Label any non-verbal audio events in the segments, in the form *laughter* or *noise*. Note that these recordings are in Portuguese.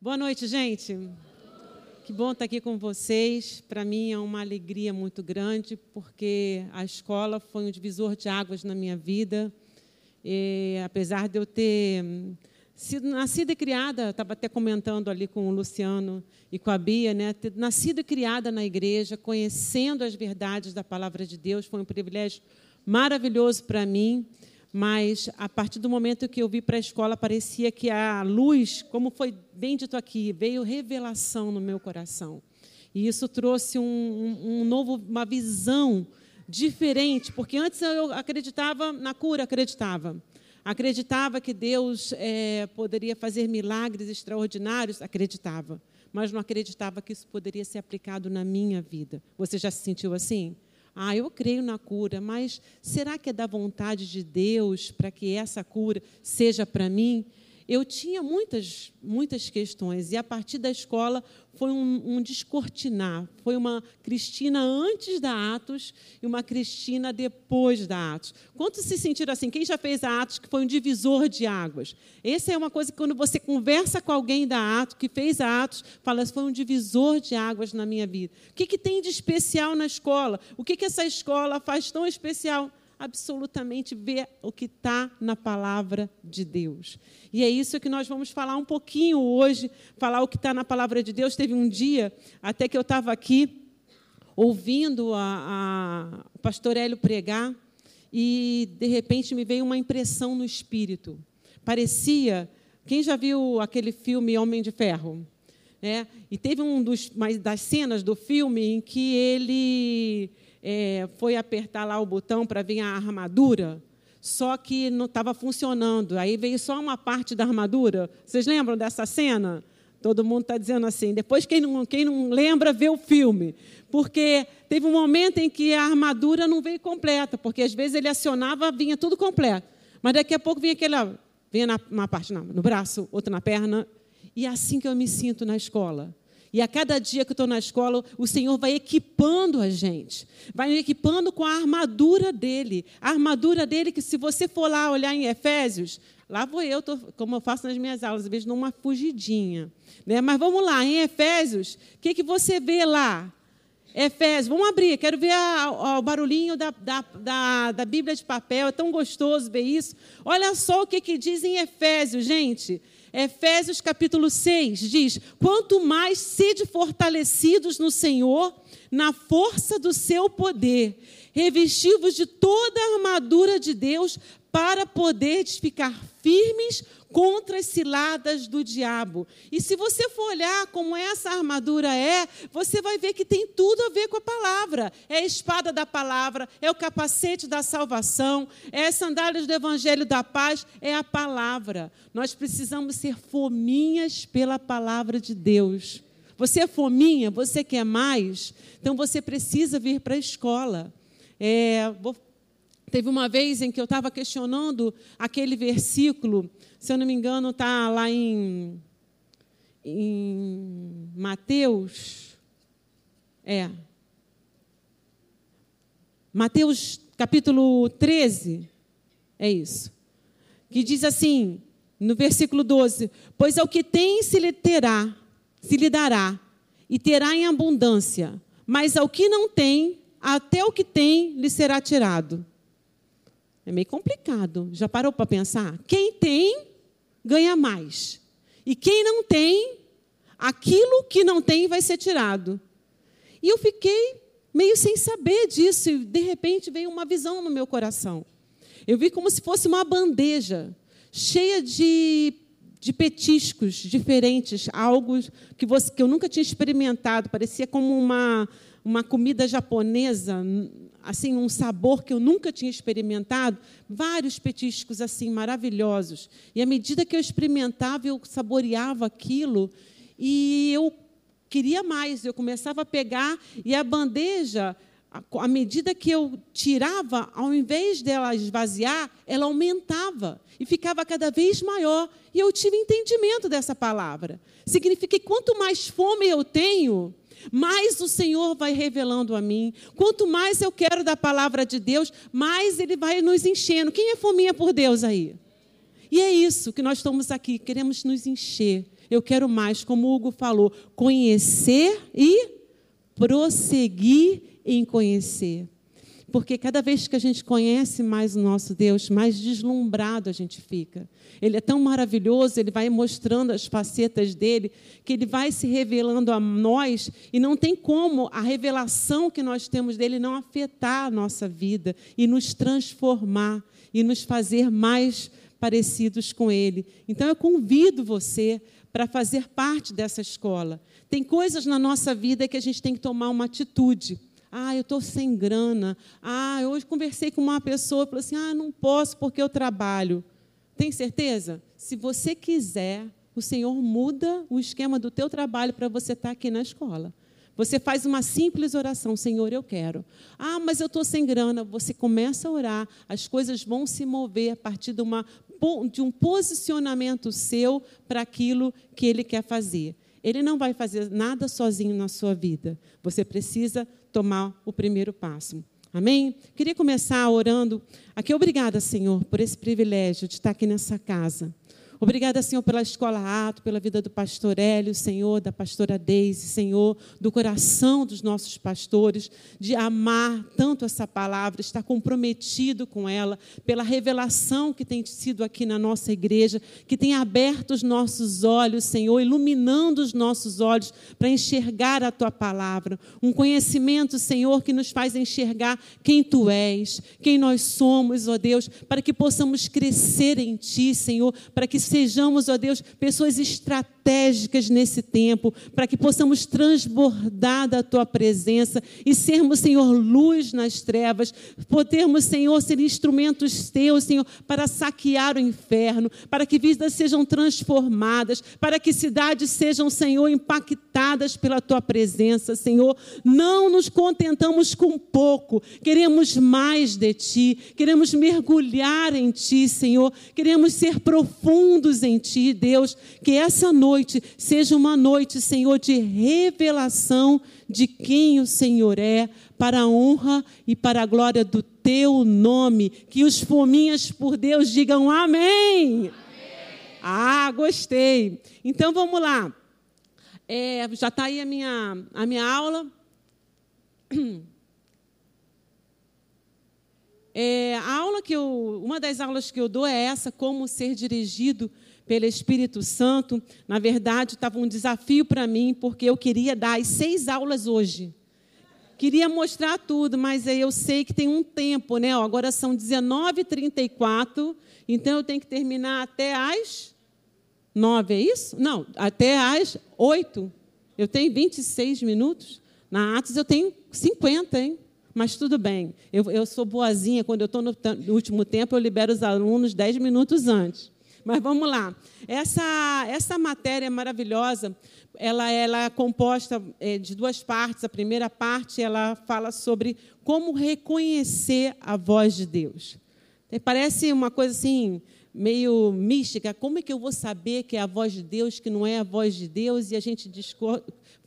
Boa noite, gente. Que bom estar aqui com vocês. Para mim é uma alegria muito grande, porque a escola foi um divisor de águas na minha vida. E, apesar de eu ter sido nascida e criada, estava até comentando ali com o Luciano e com a Bia, né? Ter nascido e criada na igreja, conhecendo as verdades da palavra de Deus, foi um privilégio maravilhoso para mim mas a partir do momento que eu vi para a escola, parecia que a luz, como foi bem dito aqui, veio revelação no meu coração. E isso trouxe um, um, um novo, uma visão diferente, porque antes eu acreditava na cura, acreditava. Acreditava que Deus é, poderia fazer milagres extraordinários, acreditava. Mas não acreditava que isso poderia ser aplicado na minha vida. Você já se sentiu assim? Ah, eu creio na cura, mas será que é da vontade de Deus para que essa cura seja para mim? Eu tinha muitas, muitas questões, e a partir da escola foi um, um descortinar. Foi uma Cristina antes da Atos e uma Cristina depois da Atos. Quantos se sentiram assim? Quem já fez a Atos que foi um divisor de águas? Essa é uma coisa que quando você conversa com alguém da Atos, que fez a Atos, fala, foi um divisor de águas na minha vida. O que, que tem de especial na escola? O que, que essa escola faz tão especial? Absolutamente ver o que está na palavra de Deus. E é isso que nós vamos falar um pouquinho hoje, falar o que está na palavra de Deus. Teve um dia, até que eu estava aqui, ouvindo a, a, pastor Hélio pregar, e de repente me veio uma impressão no espírito. Parecia. Quem já viu aquele filme Homem de Ferro? É, e teve um dos, das cenas do filme em que ele é, foi apertar lá o botão para vir a armadura, só que não estava funcionando. Aí veio só uma parte da armadura. Vocês lembram dessa cena? Todo mundo está dizendo assim. Depois, quem não, quem não lembra, vê o filme. Porque teve um momento em que a armadura não veio completa, porque às vezes ele acionava, vinha tudo completo. Mas daqui a pouco vinha aquela. Vinha na, uma parte no braço, outra na perna. E é assim que eu me sinto na escola. E a cada dia que eu estou na escola, o Senhor vai equipando a gente, vai equipando com a armadura dele. A armadura dele, que se você for lá olhar em Efésios, lá vou eu, tô, como eu faço nas minhas aulas, às vezes numa fugidinha. Né? Mas vamos lá, em Efésios, o que, que você vê lá? Efésios, vamos abrir, quero ver a, a, o barulhinho da, da, da, da, Bíblia de papel, é tão gostoso ver isso. Olha só o que, que diz em Efésios, gente. Efésios capítulo 6 diz: Quanto mais sede fortalecidos no Senhor, na força do seu poder, revestivos de toda a armadura de Deus, para poder ficar firmes contra as ciladas do diabo. E se você for olhar como essa armadura é, você vai ver que tem tudo a ver com a palavra. É a espada da palavra, é o capacete da salvação, é as sandálias do evangelho da paz, é a palavra. Nós precisamos ser fominhas pela palavra de Deus. Você é fominha, você quer mais, então você precisa vir para a escola. É, vou Teve uma vez em que eu estava questionando aquele versículo, se eu não me engano, está lá em, em Mateus. É. Mateus capítulo 13. É isso. Que diz assim, no versículo 12: Pois ao que tem se lhe terá, se lhe dará, e terá em abundância, mas ao que não tem, até o que tem lhe será tirado. É meio complicado. Já parou para pensar? Quem tem, ganha mais. E quem não tem, aquilo que não tem vai ser tirado. E eu fiquei meio sem saber disso, e de repente veio uma visão no meu coração. Eu vi como se fosse uma bandeja cheia de, de petiscos diferentes, algo que, você, que eu nunca tinha experimentado, parecia como uma, uma comida japonesa, assim um sabor que eu nunca tinha experimentado, vários petiscos assim maravilhosos. E à medida que eu experimentava, eu saboreava aquilo e eu queria mais. Eu começava a pegar e a bandeja, à medida que eu tirava, ao invés dela esvaziar, ela aumentava e ficava cada vez maior. E eu tive entendimento dessa palavra. Significa que quanto mais fome eu tenho, mais o Senhor vai revelando a mim. Quanto mais eu quero da palavra de Deus, mais Ele vai nos enchendo. Quem é fominha por Deus aí? E é isso que nós estamos aqui, queremos nos encher. Eu quero mais, como o Hugo falou, conhecer e prosseguir em conhecer. Porque cada vez que a gente conhece mais o nosso Deus, mais deslumbrado a gente fica. Ele é tão maravilhoso, ele vai mostrando as facetas dele, que ele vai se revelando a nós, e não tem como a revelação que nós temos dele não afetar a nossa vida e nos transformar e nos fazer mais parecidos com ele. Então eu convido você para fazer parte dessa escola. Tem coisas na nossa vida que a gente tem que tomar uma atitude. Ah, eu estou sem grana. Ah, hoje conversei com uma pessoa e falou assim: ah, não posso porque eu trabalho. Tem certeza? Se você quiser, o Senhor muda o esquema do teu trabalho para você estar tá aqui na escola. Você faz uma simples oração, Senhor, eu quero. Ah, mas eu estou sem grana. Você começa a orar, as coisas vão se mover a partir de, uma, de um posicionamento seu para aquilo que Ele quer fazer. Ele não vai fazer nada sozinho na sua vida. Você precisa tomar o primeiro passo. Amém? Queria começar orando. Aqui, obrigada, Senhor, por esse privilégio de estar aqui nessa casa. Obrigada, Senhor, pela escola Ato, pela vida do pastor Hélio, Senhor, da pastora Deise, Senhor, do coração dos nossos pastores, de amar tanto essa palavra, estar comprometido com ela, pela revelação que tem sido aqui na nossa igreja, que tem aberto os nossos olhos, Senhor, iluminando os nossos olhos para enxergar a tua palavra. Um conhecimento, Senhor, que nos faz enxergar quem tu és, quem nós somos, ó Deus, para que possamos crescer em ti, Senhor, para que sejamos, ó Deus, pessoas estratégicas nesse tempo, para que possamos transbordar da tua presença e sermos, Senhor, luz nas trevas, podermos, Senhor, ser instrumentos teus, Senhor, para saquear o inferno, para que vidas sejam transformadas, para que cidades sejam, Senhor, impactadas pela tua presença, Senhor. Não nos contentamos com pouco, queremos mais de ti, queremos mergulhar em ti, Senhor, queremos ser profundos profundos em Ti, Deus, que essa noite seja uma noite, Senhor, de revelação de quem o Senhor é, para a honra e para a glória do Teu nome. Que os fominhas por Deus digam amém. amém. Ah, gostei. Então vamos lá. É, já está aí a minha, a minha aula. *clears throat* É, a aula que eu, uma das aulas que eu dou é essa, como ser dirigido pelo Espírito Santo. Na verdade, estava um desafio para mim, porque eu queria dar as seis aulas hoje. Queria mostrar tudo, mas eu sei que tem um tempo, né? Agora são 19h34, então eu tenho que terminar até às 9, é isso? Não, até às 8. Eu tenho 26 minutos. Na Atos eu tenho 50, hein? Mas tudo bem. Eu, eu sou boazinha, quando eu estou no, no, último tempo, eu libero os alunos dez minutos antes. Mas vamos lá. Essa, essa matéria é maravilhosa. Ela, ela é composta é, de duas partes. A primeira parte ela fala sobre como reconhecer a voz de Deus. Parece uma coisa assim meio mística. Como é que eu vou saber que é a voz de Deus, que não é a voz de Deus? E a gente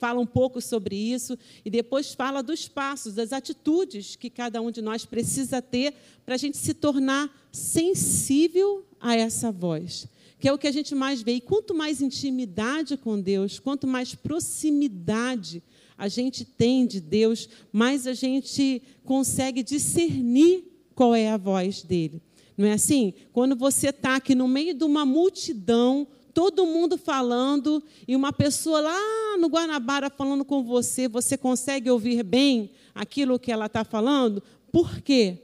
fala um pouco sobre isso e depois fala dos passos, das atitudes que cada um de nós precisa ter para a gente se tornar sensível a essa voz, que é o que a gente mais vê. E quanto mais intimidade com Deus, quanto mais proximidade a gente tem de Deus, mais a gente consegue discernir qual é a voz dele. Não é assim? Quando você está aqui no meio de uma multidão, todo mundo falando e uma pessoa lá no Guanabara falando com você, você consegue ouvir bem aquilo que ela está falando? Por quê?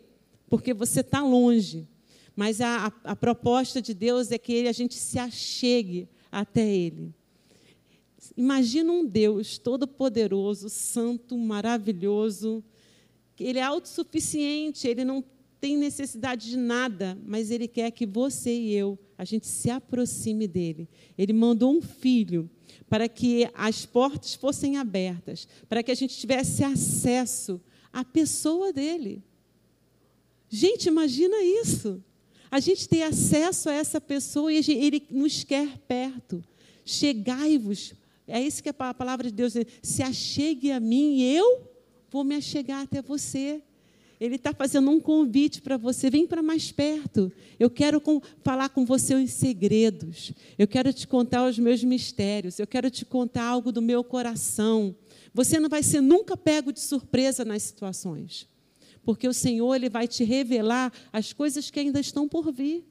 Porque você está longe. Mas a, a, a, proposta de Deus é que ele, a gente se achegue até Ele. Imagina um Deus todo-poderoso, santo, maravilhoso. Ele é autossuficiente, ele não tem necessidade de nada, mas Ele quer que você e eu, a gente se aproxime dEle. Ele mandou um filho para que as portas fossem abertas, para que a gente tivesse acesso à pessoa dEle. Gente, imagina isso. A gente ter acesso a essa pessoa e Ele nos quer perto. Chegai-vos. É isso que a palavra de Deus diz. Se achegue a mim eu vou me achegar até você. Ele está fazendo um convite para você. Vem para mais perto. Eu quero com, falar com você os segredos. Eu quero te contar os meus mistérios. Eu quero te contar algo do meu coração. Você não vai ser nunca pego de surpresa nas situações. Porque o Senhor ele vai te revelar as coisas que ainda estão por vir.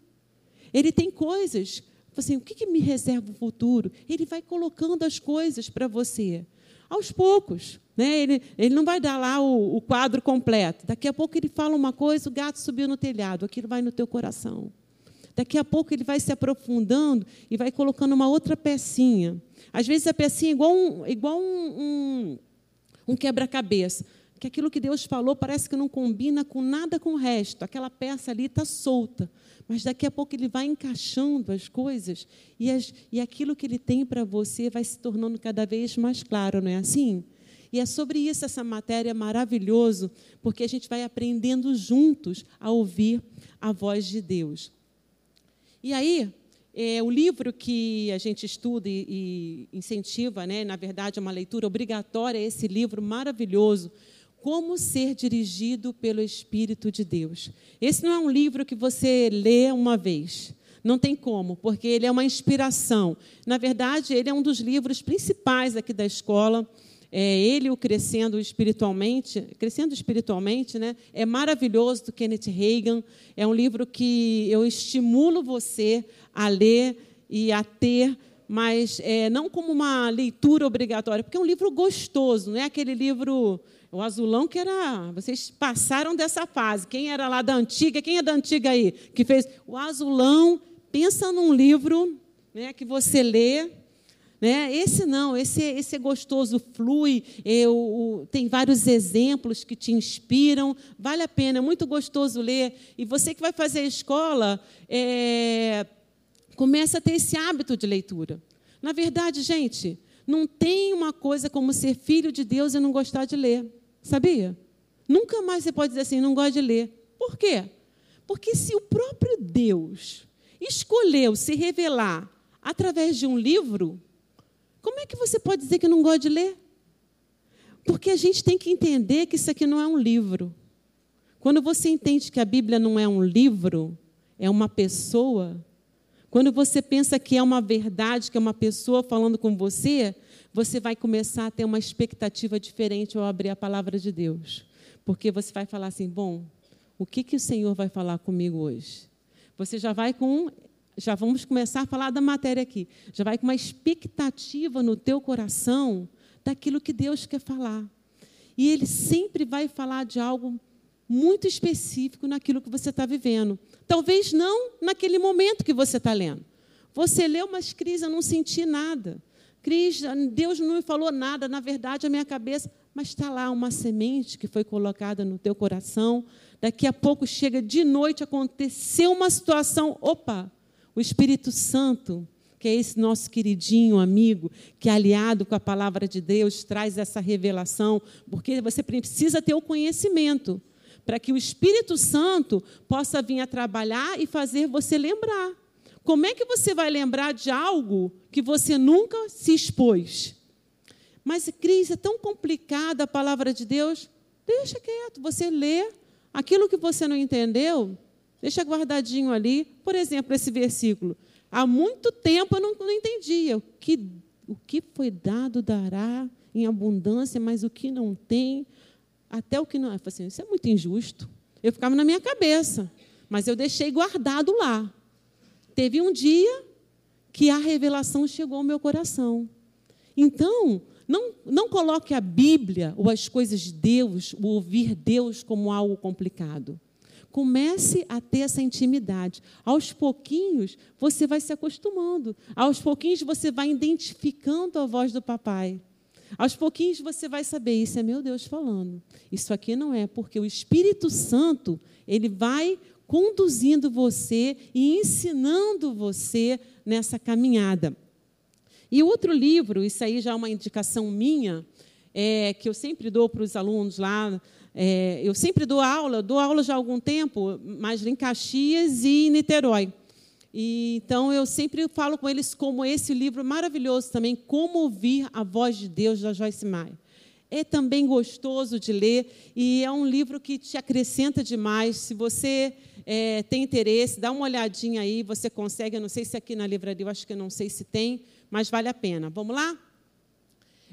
Ele tem coisas. Assim, o que, que me reserva o futuro? Ele vai colocando as coisas para você aos poucos. Né? Ele, ele não vai dar lá o, o quadro completo. Daqui a pouco ele fala uma coisa, o gato subiu no telhado, aquilo vai no teu coração. Daqui a pouco ele vai se aprofundando e vai colocando uma outra pecinha. Às vezes a pecinha é igual um, igual um, um, um quebra-cabeça. Que aquilo que Deus falou parece que não combina com nada com o resto. Aquela peça ali está solta. Mas daqui a pouco ele vai encaixando as coisas e, as, e aquilo que ele tem para você vai se tornando cada vez mais claro, não é assim? E é sobre isso essa matéria maravilhoso, porque a gente vai aprendendo juntos a ouvir a voz de Deus. E aí, é, o livro que a gente estuda e, e incentiva, né, na verdade, é uma leitura obrigatória, é esse livro maravilhoso, como ser dirigido pelo Espírito de Deus. Esse não é um livro que você lê uma vez. Não tem como, porque ele é uma inspiração. Na verdade, ele é um dos livros principais aqui da escola. É ele o crescendo espiritualmente, crescendo espiritualmente, né? É maravilhoso do Kenneth Reagan. É um livro que eu estimulo você a ler e a ter mas é, não como uma leitura obrigatória, porque é um livro gostoso, não é aquele livro o azulão que era. Vocês passaram dessa fase. Quem era lá da antiga? Quem é da antiga aí? Que fez. O azulão, pensa num livro né, que você lê. Né? Esse não, esse, esse é gostoso, flui, eu, tem vários exemplos que te inspiram, vale a pena, é muito gostoso ler. E você que vai fazer a escola, é, começa a ter esse hábito de leitura. Na verdade, gente, não tem uma coisa como ser filho de Deus e não gostar de ler. Sabia? Nunca mais você pode dizer assim, não gosto de ler. Por quê? Porque se o próprio Deus escolheu se revelar através de um livro, como é que você pode dizer que não gosta de ler? Porque a gente tem que entender que isso aqui não é um livro. Quando você entende que a Bíblia não é um livro, é uma pessoa, quando você pensa que é uma verdade, que é uma pessoa falando com você, você vai começar a ter uma expectativa diferente ao abrir a palavra de Deus. Porque você vai falar assim: bom, o que, que o Senhor vai falar comigo hoje? Você já vai com. Já vamos começar a falar da matéria aqui. Já vai com uma expectativa no teu coração daquilo que Deus quer falar. E Ele sempre vai falar de algo muito específico naquilo que você está vivendo. Talvez não naquele momento que você está lendo. Você leu, mas Cris, eu não senti nada. Cris, Deus não me falou nada, na verdade, a minha cabeça, mas está lá uma semente que foi colocada no teu coração. Daqui a pouco chega de noite, aconteceu uma situação, opa, o Espírito Santo, que é esse nosso queridinho amigo, que é aliado com a palavra de Deus, traz essa revelação, porque você precisa ter o conhecimento para que o Espírito Santo possa vir a trabalhar e fazer você lembrar. Como é que você vai lembrar de algo que você nunca se expôs? Mas, Cris, é tão complicada a palavra de Deus. Deixa quieto, você lê aquilo que você não entendeu, deixa guardadinho ali. Por exemplo, esse versículo. Há muito tempo eu não, não entendia. O que, o que foi dado dará em abundância, mas o que não tem, até o que não. Eu assim, isso é muito injusto. Eu ficava na minha cabeça, mas eu deixei guardado lá. Teve um dia que a revelação chegou ao meu coração. Então, não, não coloque a Bíblia ou as coisas de Deus, o ouvir Deus como algo complicado. Comece a ter essa intimidade. Aos pouquinhos, você vai se acostumando. Aos pouquinhos, você vai identificando a voz do papai. Aos pouquinhos, você vai saber, isso é meu Deus falando. Isso aqui não é, porque o Espírito Santo, ele vai conduzindo você e ensinando você nessa caminhada. E outro livro, isso aí já é uma indicação minha, é, que eu sempre dou para os alunos lá. É, eu sempre dou aula, dou aula já há algum tempo, mas em Caxias e em Niterói. E, então eu sempre falo com eles como esse livro maravilhoso também, Como Ouvir a Voz de Deus, da Joyce Meyer. é também gostoso de ler e é um livro que te acrescenta demais. Se você é, tem interesse, dá uma olhadinha aí, você consegue. Eu não sei se aqui na livraria, eu acho que não sei se tem, mas vale a pena. Vamos lá?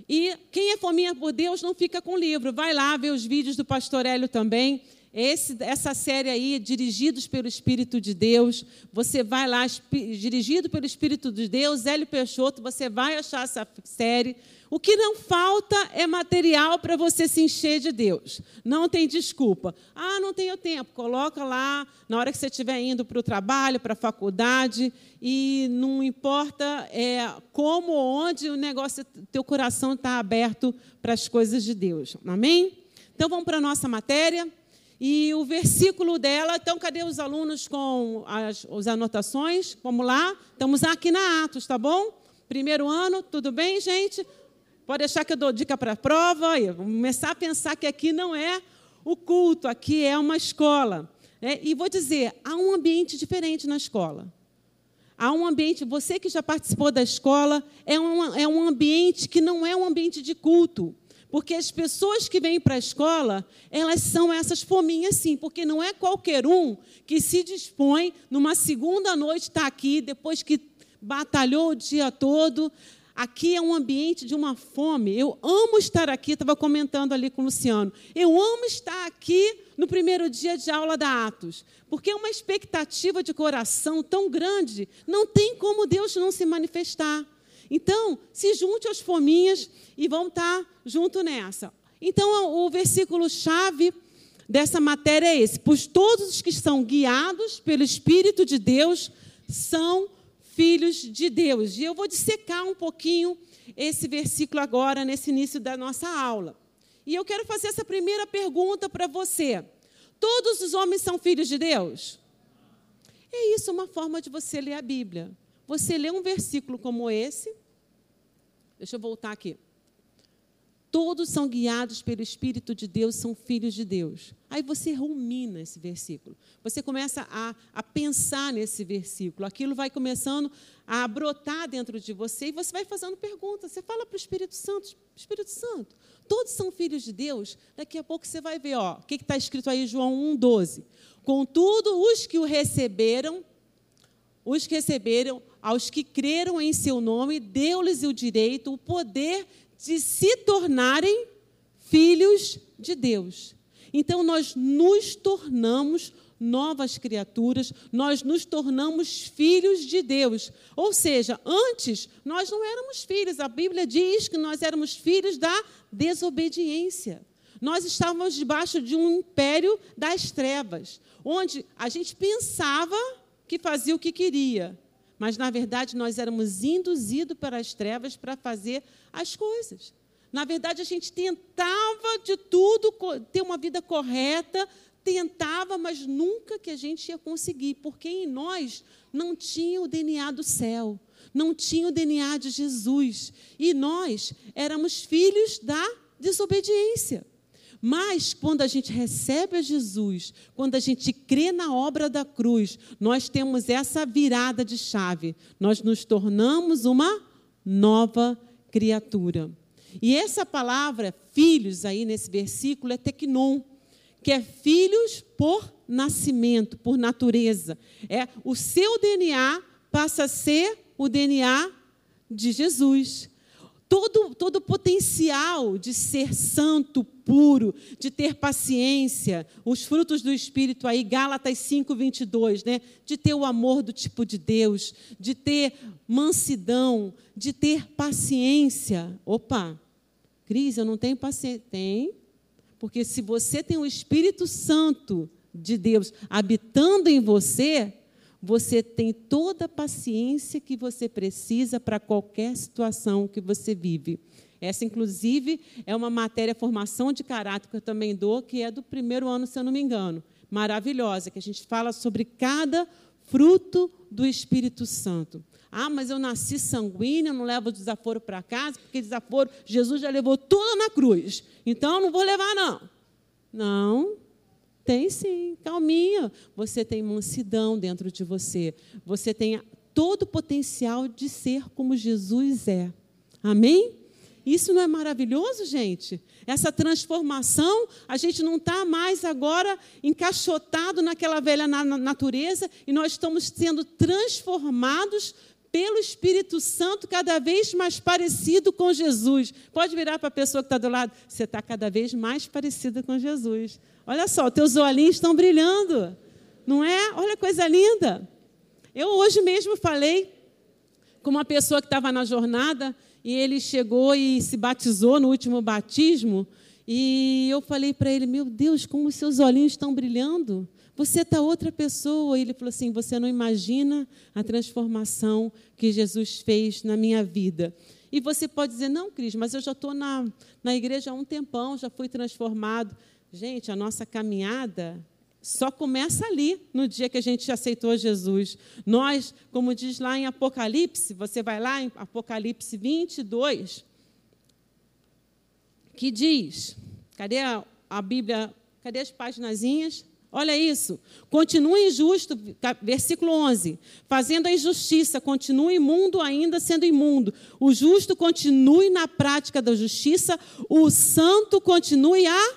E quem é fominha por Deus não fica com o livro. Vai lá ver os vídeos do pastor Hélio também. Esse, essa série aí, Dirigidos pelo Espírito de Deus, você vai lá, dirigido pelo Espírito de Deus, Hélio Peixoto, você vai achar essa série. O que não falta é material para você se encher de Deus. Não tem desculpa. Ah, não tenho tempo. Coloca lá na hora que você estiver indo para o trabalho, para a faculdade, e não importa é, como ou onde o negócio, teu coração está aberto para as coisas de Deus. Amém? Então vamos para a nossa matéria. E o versículo dela, então, cadê os alunos com as, as anotações? Vamos lá? Estamos aqui na Atos, tá bom? Primeiro ano, tudo bem, gente? Pode deixar que eu dou dica para a prova. E começar a pensar que aqui não é o culto, aqui é uma escola. Né? E vou dizer, há um ambiente diferente na escola. Há um ambiente, você que já participou da escola, é um, é um ambiente que não é um ambiente de culto. Porque as pessoas que vêm para a escola, elas são essas fominhas sim, porque não é qualquer um que se dispõe numa segunda noite estar tá aqui, depois que batalhou o dia todo. Aqui é um ambiente de uma fome. Eu amo estar aqui, estava comentando ali com o Luciano. Eu amo estar aqui no primeiro dia de aula da Atos, porque é uma expectativa de coração tão grande, não tem como Deus não se manifestar. Então, se junte aos fominhas e vão estar junto nessa. Então, o versículo chave dessa matéria é esse: pois todos os que são guiados pelo Espírito de Deus são filhos de Deus. E eu vou dissecar um pouquinho esse versículo agora, nesse início da nossa aula. E eu quero fazer essa primeira pergunta para você: todos os homens são filhos de Deus? É isso uma forma de você ler a Bíblia. Você lê um versículo como esse, Deixa eu voltar aqui. Todos são guiados pelo Espírito de Deus, são filhos de Deus. Aí você rumina esse versículo. Você começa a, a pensar nesse versículo. Aquilo vai começando a brotar dentro de você e você vai fazendo perguntas. Você fala para o Espírito Santo: Espírito Santo, todos são filhos de Deus. Daqui a pouco você vai ver ó, o que está escrito aí, João 1,12. Contudo, os que o receberam, os que receberam, aos que creram em seu nome, deu-lhes o direito, o poder de se tornarem filhos de Deus. Então nós nos tornamos novas criaturas, nós nos tornamos filhos de Deus. Ou seja, antes nós não éramos filhos, a Bíblia diz que nós éramos filhos da desobediência. Nós estávamos debaixo de um império das trevas, onde a gente pensava que fazia o que queria, mas na verdade nós éramos induzidos pelas trevas para fazer as coisas. Na verdade, a gente tentava de tudo ter uma vida correta, tentava, mas nunca que a gente ia conseguir, porque em nós não tinha o DNA do céu, não tinha o DNA de Jesus, e nós éramos filhos da desobediência. Mas quando a gente recebe a Jesus, quando a gente crê na obra da cruz, nós temos essa virada de chave. Nós nos tornamos uma nova criatura. E essa palavra, filhos, aí nesse versículo, é tecnon, que é filhos por nascimento, por natureza. É o seu DNA passa a ser o DNA de Jesus todo, todo o potencial de ser santo, puro, de ter paciência, os frutos do Espírito aí, Gálatas 5, 22, né? de ter o amor do tipo de Deus, de ter mansidão, de ter paciência. Opa, Cris, eu não tenho paciência. Tem, porque se você tem o Espírito Santo de Deus habitando em você, você tem toda a paciência que você precisa para qualquer situação que você vive. Essa, inclusive, é uma matéria formação de caráter que eu também dou, que é do primeiro ano, se eu não me engano. Maravilhosa, que a gente fala sobre cada fruto do Espírito Santo. Ah, mas eu nasci sanguíneo, não levo desaforo para casa, porque desaforo, Jesus já levou tudo na cruz. Então, não vou levar, não. Não, tem sim, calminha. Você tem mansidão dentro de você. Você tem todo o potencial de ser como Jesus é. Amém? Isso não é maravilhoso, gente? Essa transformação, a gente não está mais agora encaixotado naquela velha natureza e nós estamos sendo transformados pelo Espírito Santo, cada vez mais parecido com Jesus. Pode virar para a pessoa que está do lado, você está cada vez mais parecida com Jesus. Olha só, teus olhinhos estão brilhando, não é? Olha coisa linda. Eu hoje mesmo falei com uma pessoa que estava na jornada e ele chegou e se batizou no último batismo. E eu falei para ele: Meu Deus, como os seus olhinhos estão brilhando. Você está outra pessoa. E ele falou assim: Você não imagina a transformação que Jesus fez na minha vida. E você pode dizer: Não, Cris, mas eu já estou na, na igreja há um tempão, já fui transformado. Gente, a nossa caminhada só começa ali, no dia que a gente aceitou Jesus. Nós, como diz lá em Apocalipse, você vai lá em Apocalipse 22, que diz: cadê a, a Bíblia? Cadê as paginazinhas? Olha isso. Continue injusto, versículo 11. Fazendo a injustiça, continue imundo ainda sendo imundo. O justo continue na prática da justiça, o santo continue a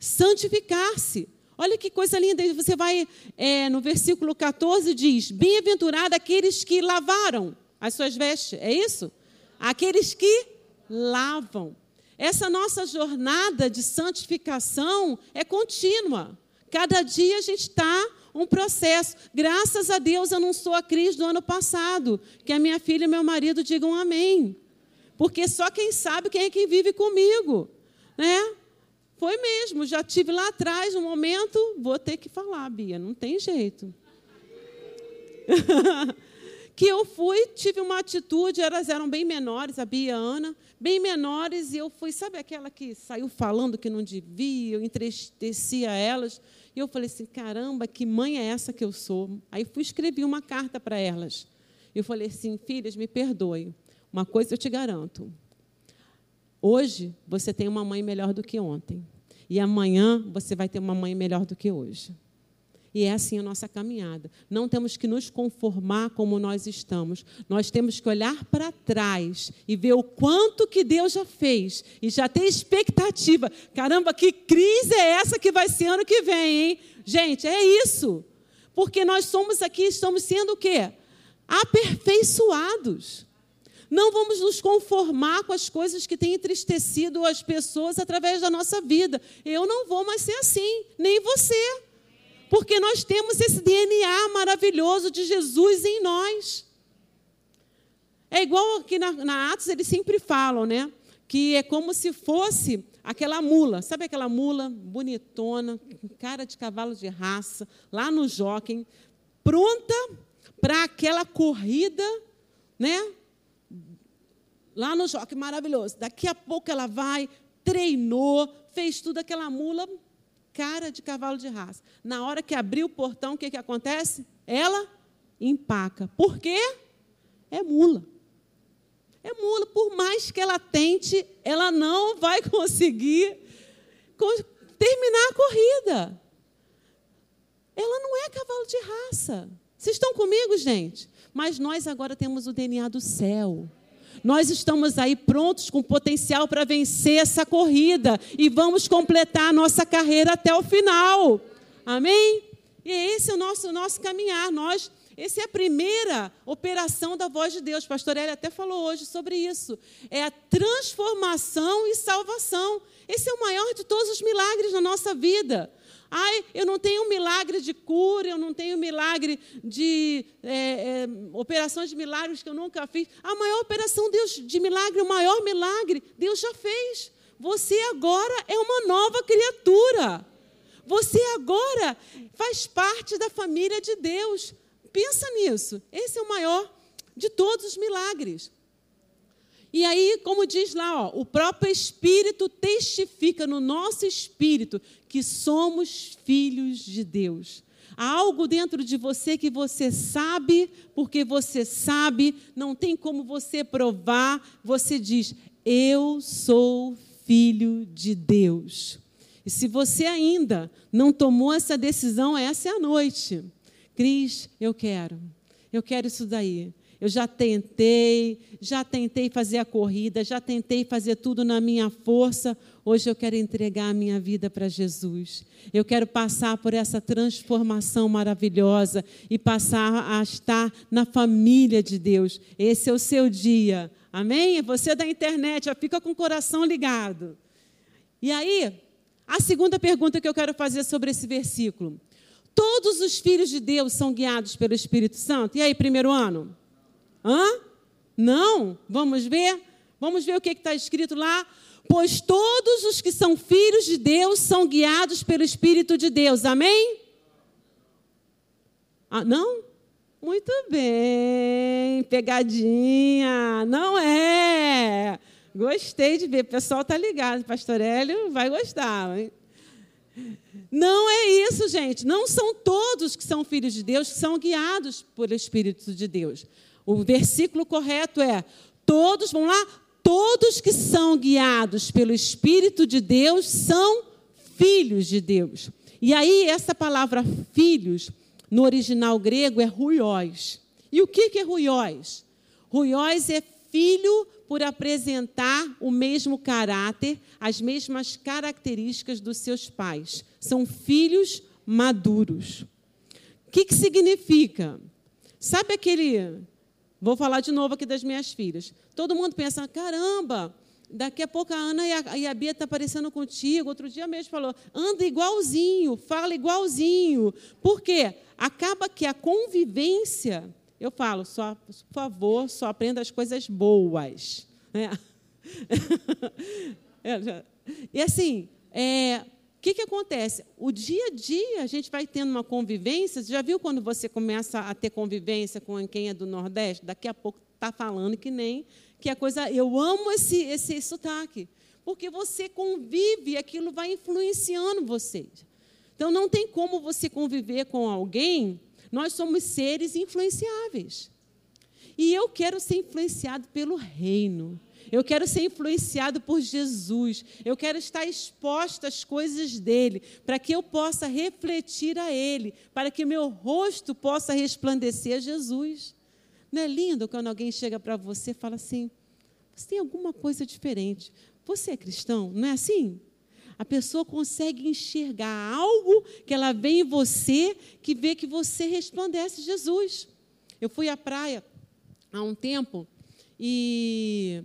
santificar-se. Olha que coisa linda. Você vai é, no versículo 14 diz: Bem-aventurado aqueles que lavaram as suas vestes. É isso? Aqueles que lavam. Essa nossa jornada de santificação é contínua. Cada dia a gente está um processo. Graças a Deus eu não sou a Cris do ano passado. Que a minha filha e meu marido digam amém. Porque só quem sabe quem é quem vive comigo. Né? Foi mesmo, já tive lá atrás um momento, vou ter que falar, Bia, não tem jeito. *laughs* que eu fui, tive uma atitude, elas eram bem menores, a Bia e a Ana, bem menores, e eu fui, sabe aquela que saiu falando que não devia, eu entristecia elas, e eu falei assim, caramba, que mãe é essa que eu sou? Aí fui escrever uma carta para elas. Eu falei assim, filhas, me perdoem, uma coisa eu te garanto, Hoje você tem uma mãe melhor do que ontem. E amanhã você vai ter uma mãe melhor do que hoje. E é assim a nossa caminhada. Não temos que nos conformar como nós estamos. Nós temos que olhar para trás e ver o quanto que Deus já fez. E já ter expectativa. Caramba, que crise é essa que vai ser ano que vem, hein? Gente, é isso. Porque nós somos aqui, estamos sendo o quê? Aperfeiçoados. Não vamos nos conformar com as coisas que têm entristecido as pessoas através da nossa vida. Eu não vou mais ser assim, nem você. Porque nós temos esse DNA maravilhoso de Jesus em nós. É igual aqui na, na Atos, eles sempre falam, né? Que é como se fosse aquela mula, sabe aquela mula bonitona, cara de cavalo de raça, lá no jockey, pronta para aquela corrida, né? lá no jockey, maravilhoso. Daqui a pouco ela vai, treinou, fez tudo aquela mula, cara de cavalo de raça. Na hora que abriu o portão, o que, que acontece? Ela empaca. Por quê? É mula. É mula. Por mais que ela tente, ela não vai *laughs* conseguir terminar a corrida. Ela não é cavalo de raça. Vocês estão comigo, gente? Mas nós agora temos o DNA do céu. Nós estamos aí prontos com potencial para vencer essa corrida e vamos completar a nossa carreira até o final. Amém? E esse é o nosso, nosso caminhar. Nós, essa é a primeira operação da voz de Deus. Pastor Eli até falou hoje sobre isso. É a transformação e salvação. Esse é o maior de todos os milagres na nossa vida. Ai, eu não tenho milagre de cura, eu não tenho milagre de é, é, operações de milagres que eu nunca fiz. A maior operação Deus, de milagre, o maior milagre, Deus já fez. Você agora é uma nova criatura. Você agora faz parte da família de Deus. Pensa nisso. Esse é o maior de todos os milagres. E aí, como diz lá, ó, o próprio Espírito testifica no nosso espírito que somos filhos de Deus. Há algo dentro de você que você sabe, porque você sabe, não tem como você provar, você diz: Eu sou filho de Deus. E se você ainda não tomou essa decisão, essa é a noite. Cris, eu quero, eu quero isso daí. Eu já tentei, já tentei fazer a corrida, já tentei fazer tudo na minha força. Hoje eu quero entregar a minha vida para Jesus. Eu quero passar por essa transformação maravilhosa e passar a estar na família de Deus. Esse é o seu dia. Amém? Você da internet, já fica com o coração ligado. E aí, a segunda pergunta que eu quero fazer sobre esse versículo. Todos os filhos de Deus são guiados pelo Espírito Santo? E aí, primeiro ano? Hã? Não? Vamos ver? Vamos ver o que está escrito lá? Pois todos os que são filhos de Deus são guiados pelo Espírito de Deus. Amém? Ah, não? Muito bem, pegadinha. Não é. Gostei de ver. O pessoal está ligado. Pastor Hélio vai gostar. Hein? Não é isso, gente. Não são todos que são filhos de Deus que são guiados pelo Espírito de Deus. O versículo correto é: todos, vamos lá, todos que são guiados pelo Espírito de Deus são filhos de Deus. E aí, essa palavra filhos, no original grego, é ruiós. E o que é ruiós? Ruiós é filho por apresentar o mesmo caráter, as mesmas características dos seus pais. São filhos maduros. O que, que significa? Sabe aquele Vou falar de novo aqui das minhas filhas. Todo mundo pensa, caramba, daqui a pouco a Ana e a, e a Bia estão tá aparecendo contigo. Outro dia mesmo falou, anda igualzinho, fala igualzinho. Por quê? Acaba que a convivência, eu falo, só, por favor, só aprenda as coisas boas. *laughs* É. *laughs* e assim, é, o que, que acontece? O dia a dia a gente vai tendo uma convivência. Você já viu quando você começa a ter convivência com quem é do Nordeste? Daqui a pouco está falando que nem que a coisa. Eu amo esse, esse sotaque. Porque você convive e aquilo vai influenciando você. Então não tem como você conviver com alguém. Nós somos seres influenciáveis. E eu quero ser influenciado pelo reino. Eu quero ser influenciado por Jesus. Eu quero estar exposto às coisas dele, para que eu possa refletir a ele, para que meu rosto possa resplandecer a Jesus. Não é lindo quando alguém chega para você e fala assim: você tem alguma coisa diferente. Você é cristão? Não é assim? A pessoa consegue enxergar algo que ela vê em você, que vê que você resplandece Jesus. Eu fui à praia há um tempo e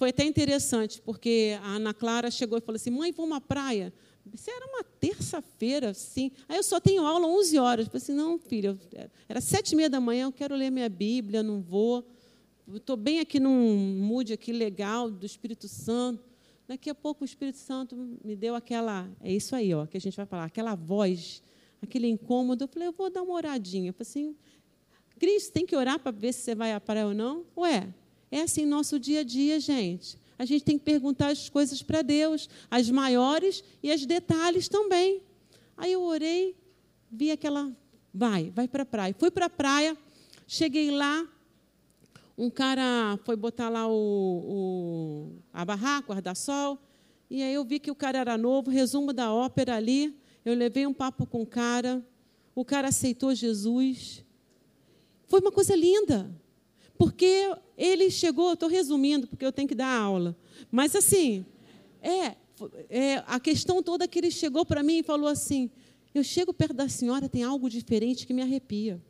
foi até interessante, porque a Ana Clara chegou e falou assim: mãe, vamos à praia. Isso era uma terça-feira, sim. Aí eu só tenho aula 11 horas. Eu falei assim: não, filha, era sete e meia da manhã, eu quero ler minha Bíblia, não vou. Estou bem aqui num mood aqui legal do Espírito Santo. Daqui a pouco o Espírito Santo me deu aquela, é isso aí, ó, que a gente vai falar, aquela voz, aquele incômodo. Eu falei, eu vou dar uma oradinha. Eu falei assim, Cristo, tem que orar para ver se você vai à praia ou não? Ué, é assim nosso dia a dia, gente. A gente tem que perguntar as coisas para Deus, as maiores e as detalhes também. Aí eu orei, vi aquela. Vai, vai para a praia. Fui para a praia, cheguei lá, um cara foi botar lá o, o a barraca, o guarda-sol, e aí eu vi que o cara era novo, resumo da ópera ali. Eu levei um papo com o cara, o cara aceitou Jesus. Foi uma coisa linda. Porque ele chegou, estou resumindo, porque eu tenho que dar aula. Mas assim, é, é a questão toda que ele chegou para mim e falou assim: eu chego perto da senhora, tem algo diferente que me arrepia.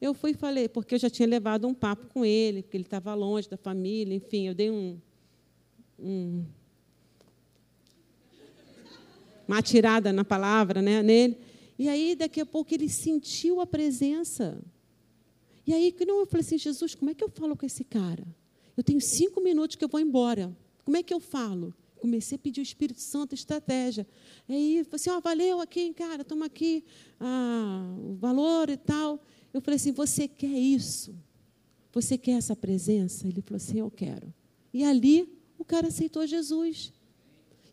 Eu fui e falei, porque eu já tinha levado um papo com ele, porque ele estava longe da família, enfim, eu dei um, um uma tirada na palavra né, nele. E aí, daqui a pouco, ele sentiu a presença. E aí, eu falei assim, Jesus, como é que eu falo com esse cara? Eu tenho cinco minutos que eu vou embora. Como é que eu falo? Comecei a pedir o Espírito Santo estratégia. Aí, assim, ó, oh, valeu aqui, cara, toma aqui ah, o valor e tal. Eu falei assim, você quer isso? Você quer essa presença? Ele falou assim, eu quero. E ali, o cara aceitou Jesus.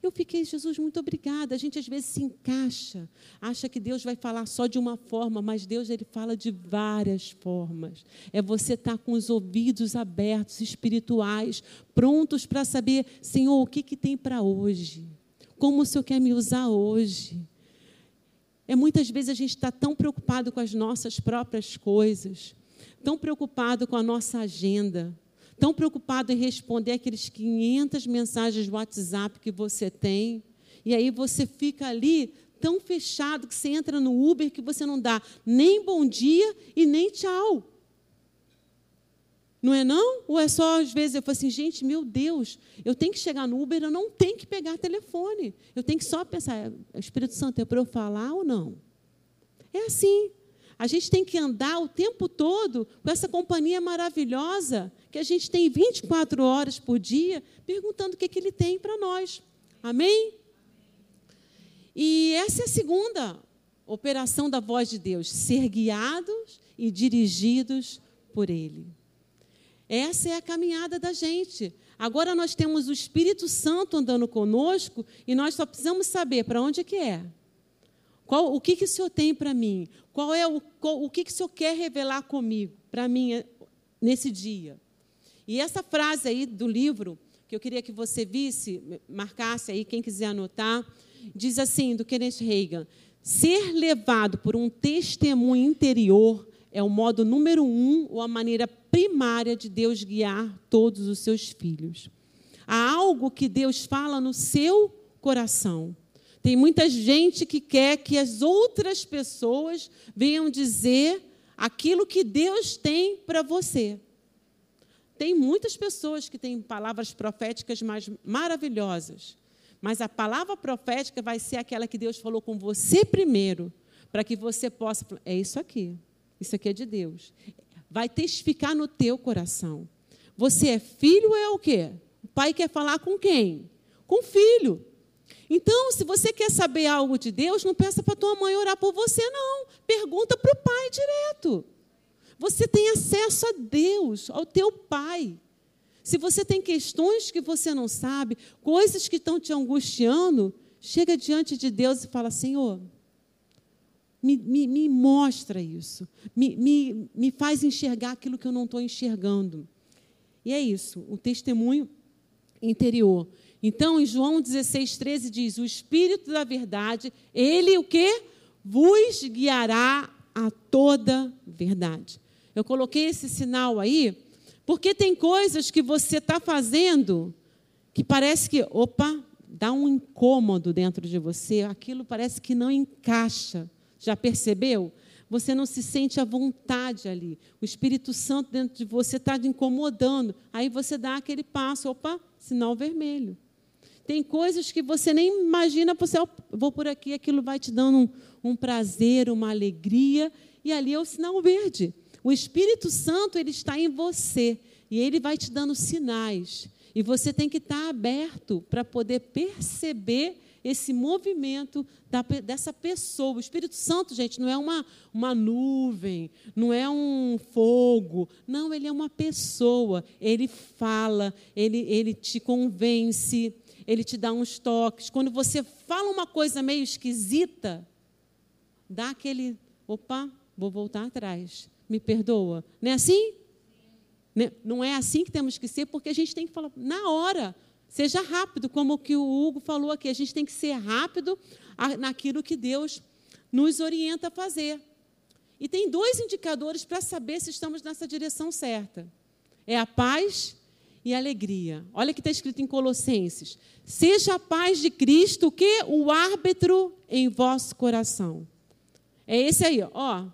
Eu fiquei, Jesus, muito obrigada. A gente às vezes se encaixa, acha que Deus vai falar só de uma forma, mas Deus ele fala de várias formas. É você estar com os ouvidos abertos, espirituais, prontos para saber, Senhor, o que, que tem para hoje? Como o Senhor quer me usar hoje? É muitas vezes a gente está tão preocupado com as nossas próprias coisas. tão preocupado com a nossa agenda, tão preocupado em responder aqueles 500 mensagens do WhatsApp que você tem, e aí você fica ali tão fechado que você entra no Uber que você não dá nem bom dia e nem tchau. Não é não? Ou é só, às vezes, eu falo assim, gente, meu Deus, eu tenho que chegar no Uber, eu não tenho que pegar telefone. Eu tenho que só pensar, Espírito Santo, é para eu falar ou não? É assim. A gente tem que andar o tempo todo com essa companhia maravilhosa que a gente tem 24 horas por dia, perguntando o que, que ele tem para nós. Amém? E essa é a segunda operação da voz de Deus: ser guiados e dirigidos por Ele. Essa é a caminhada da gente. Agora nós temos o Espírito Santo andando conosco e nós só precisamos saber para onde é que é. Qual, o que, que o Senhor tem para mim? Qual é o, qual, o que, que o Senhor quer revelar comigo, para mim, nesse dia? E essa frase aí do livro, que eu queria que você visse, marcasse aí, quem quiser anotar, diz assim, do Kenneth Reagan: ser levado por um testemunho interior é o modo número um ou a maneira primária de Deus guiar todos os seus filhos. Há algo que Deus fala no seu coração. Tem muita gente que quer que as outras pessoas venham dizer aquilo que Deus tem para você. Tem muitas pessoas que têm palavras proféticas mais maravilhosas, mas a palavra profética vai ser aquela que Deus falou com você primeiro, para que você possa. É isso aqui. Isso aqui é de Deus. Vai testificar no teu coração. Você é filho é o quê? O pai quer falar com quem? Com o filho. Então, se você quer saber algo de Deus, não peça para tua mãe orar por você, não. Pergunta para o pai direto. Você tem acesso a Deus, ao teu pai. Se você tem questões que você não sabe, coisas que estão te angustiando, chega diante de Deus e fala: Senhor, me, me, me mostra isso, me, me, me faz enxergar aquilo que eu não estou enxergando. E é isso, o testemunho interior. Então, em João 16, 13 diz: O Espírito da verdade, ele o que? Vos guiará a toda verdade. Eu coloquei esse sinal aí, porque tem coisas que você está fazendo que parece que, opa, dá um incômodo dentro de você, aquilo parece que não encaixa. Já percebeu? Você não se sente à vontade ali. O Espírito Santo dentro de você está te incomodando. Aí você dá aquele passo, opa, sinal vermelho. Tem coisas que você nem imagina, você, vou por aqui, aquilo vai te dando um, um prazer, uma alegria, e ali é o sinal verde. O Espírito Santo ele está em você e ele vai te dando sinais. E você tem que estar aberto para poder perceber esse movimento da, dessa pessoa. O Espírito Santo, gente, não é uma, uma nuvem, não é um fogo. Não, ele é uma pessoa. Ele fala, ele, ele te convence, ele te dá uns toques. Quando você fala uma coisa meio esquisita, dá aquele. Opa, vou voltar atrás. Me perdoa. Não é assim? Né? Não é assim que temos que ser, porque a gente tem que falar na hora. Seja rápido, como o que o Hugo falou aqui. A gente tem que ser rápido naquilo que Deus nos orienta a fazer. E tem dois indicadores para saber se estamos nessa direção certa: é a paz e a alegria. Olha que está escrito em Colossenses: Seja a paz de Cristo que o árbitro em vosso coração. É esse aí, ó.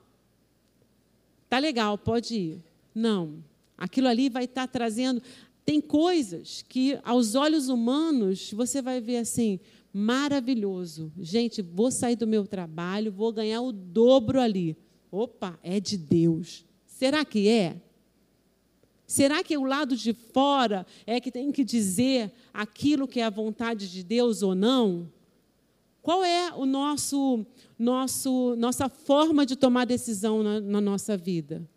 Tá legal, pode ir. Não. Aquilo ali vai estar tá trazendo tem coisas que, aos olhos humanos, você vai ver assim, maravilhoso. Gente, vou sair do meu trabalho, vou ganhar o dobro ali. Opa, é de Deus. Será que é? Será que o lado de fora é que tem que dizer aquilo que é a vontade de Deus ou não? Qual é o nosso, nosso nossa forma de tomar decisão na, na nossa vida?